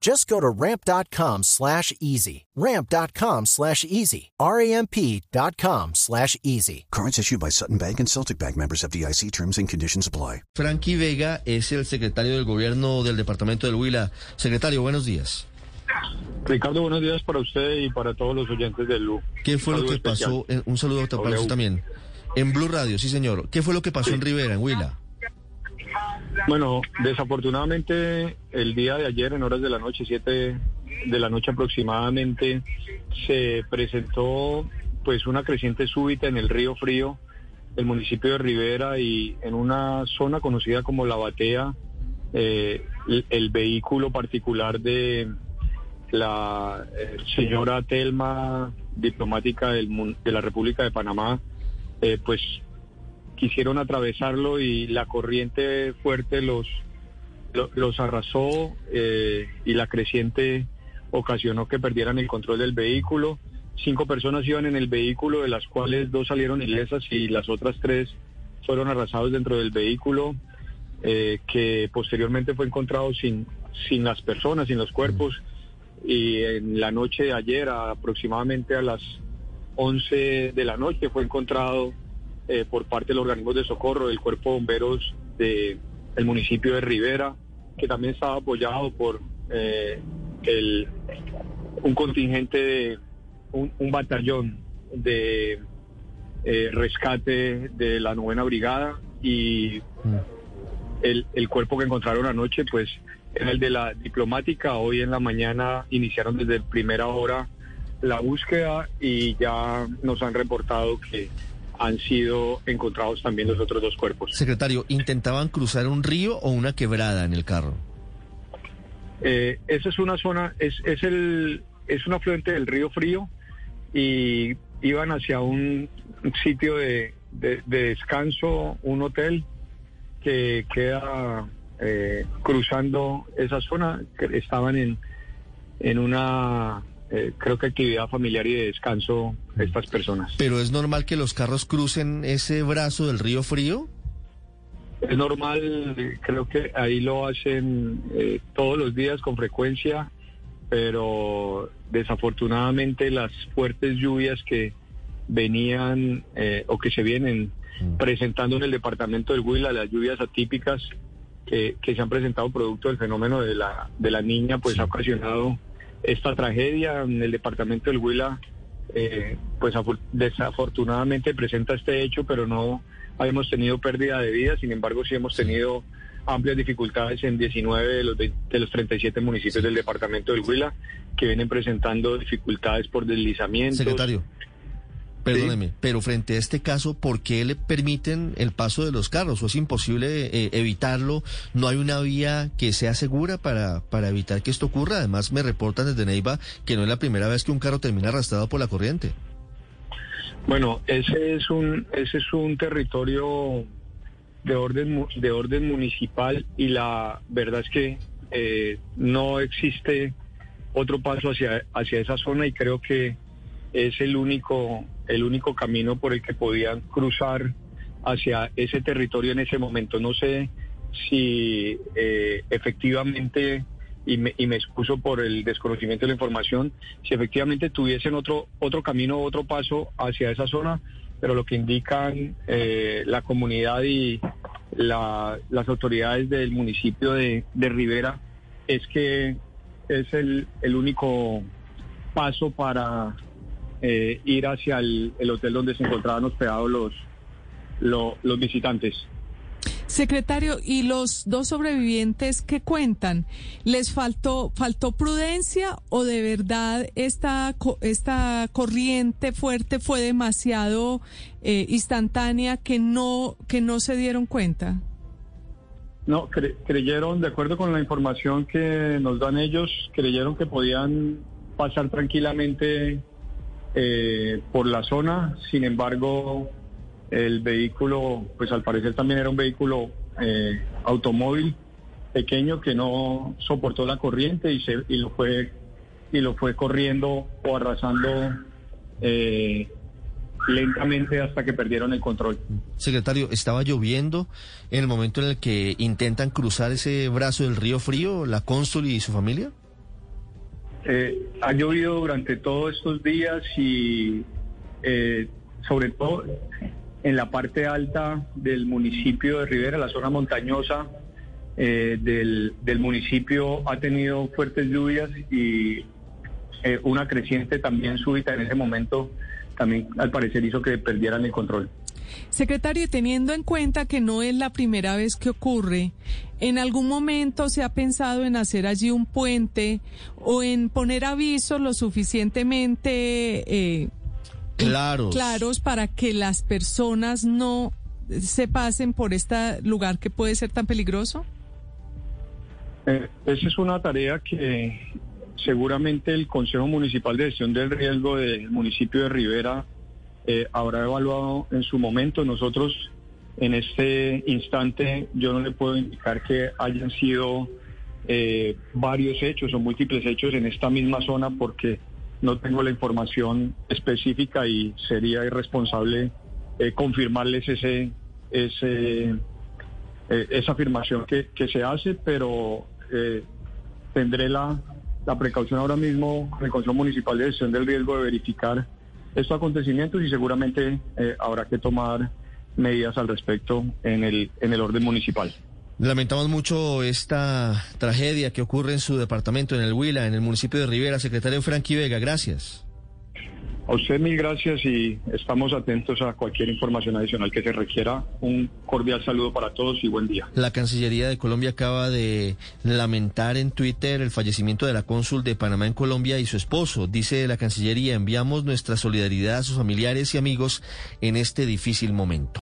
Just go to ramp.com slash easy. Ramp.com slash easy. R-A-M-P.com slash easy. Cards issued by Sutton Bank and Celtic Bank members of DIC terms and conditions apply. Frankie Vega es el secretario del gobierno del departamento del Huila. Secretario, buenos días. Ricardo, buenos días para usted y para todos los oyentes del LU. ¿Qué fue lo que pasó? Eh, un saludo para usted también. En Blue Radio, sí señor. ¿Qué fue lo que pasó en Rivera, en Huila? Bueno, desafortunadamente el día de ayer en horas de la noche, siete de la noche aproximadamente, se presentó pues una creciente súbita en el río Frío, el municipio de Rivera y en una zona conocida como La Batea, eh, el, vehículo particular de la eh, señora Telma, diplomática del, de la República de Panamá, eh, pues quisieron atravesarlo y la corriente fuerte los, los, arrasó eh, y la creciente ocasionó que perdieran el control del vehículo. Cinco personas iban en el vehículo, de las cuales dos salieron ilesas y las otras tres fueron arrasados dentro del vehículo, eh, que posteriormente fue encontrado sin, sin las personas, sin los cuerpos. Y en la noche de ayer, aproximadamente a las 11 de la noche, fue encontrado eh, por parte de los organismos de socorro del Cuerpo de Bomberos del municipio de Rivera, que también estaba apoyado por eh, el, un contingente de un, batallón de eh, rescate de la novena brigada y el, el cuerpo que encontraron anoche pues era el de la diplomática. Hoy en la mañana iniciaron desde primera hora la búsqueda y ya nos han reportado que han sido encontrados también los otros dos cuerpos. Secretario, ¿intentaban cruzar un río o una quebrada en el carro? Eh, esa es una zona, es, es, el, es un afluente del río Frío y iban hacia un sitio de, de, descanso, un hotel que queda eh, cruzando esa zona, que estaban en, en una eh, creo que actividad familiar y de descanso estas personas. ¿Pero es normal que los carros crucen ese brazo del río frío? Es normal, creo que ahí lo hacen eh, todos los días con frecuencia, pero desafortunadamente las fuertes lluvias que venían eh, o que se vienen mm. presentando en el departamento del Huila, las lluvias atípicas que, se han presentado producto del fenómeno de la, de la niña, pues ha ocasionado esta tragedia en el departamento del Huila, eh, pues desafortunadamente presenta este hecho, pero no hemos tenido pérdida de vida, sin embargo sí hemos tenido amplias dificultades en 19 de los, de los 37 municipios del departamento del Huila que vienen presentando dificultades por deslizamientos. Secretario. Perdóneme, pero frente a este caso, ¿por qué le permiten el paso de los carros? ¿O es imposible eh, evitarlo? ¿No hay una vía que sea segura para, para evitar que esto ocurra? Además, me reportan desde Neiva que no es la primera vez que un carro termina arrastrado por la corriente. Bueno, ese es un, ese es un territorio de orden, de orden municipal y la verdad es que eh, no existe otro paso hacia, hacia esa zona y creo que es el único, el único camino por el que podían cruzar hacia ese territorio en ese momento. No sé si eh, efectivamente, y me, y me excuso por el desconocimiento de la información, si efectivamente tuviesen otro, otro camino, otro paso hacia esa zona, pero lo que indican eh, la comunidad y las autoridades del municipio de, de Rivera es que es el, el único paso para eh, ir hacia el, hotel donde se encontraban hospedados los, los visitantes. Secretario, ¿y los dos sobrevivientes que cuentan? ¿Les faltó, faltó prudencia o de verdad esta, esta corriente fuerte fue demasiado eh, instantánea que no, que no se dieron cuenta? No, creyeron, de acuerdo con la información que nos dan ellos, creyeron que podían pasar tranquilamente eh, por la zona. Sin embargo, el vehículo, pues al parecer también era un vehículo eh, automóvil pequeño que no soportó la corriente y, se, y lo fue y lo fue corriendo o arrasando eh, lentamente hasta que perdieron el control. Secretario, ¿estaba lloviendo en el momento en el que intentan cruzar ese brazo del río frío, la cónsul y su familia? Eh, ha llovido durante todos estos días y sobre todo en la parte alta del municipio de Rivera, la zona montañosa eh, del, municipio ha tenido fuertes lluvias y eh, una creciente también súbita en ese momento también al parecer hizo que perdieran el control. Secretario, teniendo en cuenta que no es la primera vez que ocurre, ¿en algún momento se ha pensado en hacer allí un puente o en poner avisos lo suficientemente eh, claros. claros para que las personas no se pasen por este lugar que puede ser tan peligroso? Eh, esa es una tarea que seguramente el Consejo Municipal de Gestión del Riesgo del municipio de Rivera eh, habrá evaluado en su momento. Nosotros en este instante yo no le puedo indicar que hayan sido eh, varios hechos o múltiples hechos en esta misma zona porque no tengo la información específica y sería irresponsable eh, confirmarles ese, ese eh, esa afirmación que, se hace, pero tendré la, la precaución ahora mismo con el Consejo Municipal de Gestión del Riesgo de verificar estos acontecimientos y seguramente habrá que tomar medidas al respecto en el, en el orden municipal. Lamentamos mucho esta tragedia que ocurre en su departamento, en el Huila, en el municipio de Rivera. Secretario Frankie Vega, gracias. A usted mil gracias y estamos atentos a cualquier información adicional que se requiera. Un cordial saludo para todos y buen día. La Cancillería de Colombia acaba de lamentar en Twitter el fallecimiento de la cónsul de Panamá en Colombia y su esposo. Dice la Cancillería, enviamos nuestra solidaridad a sus familiares y amigos en este difícil momento.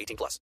18 plus.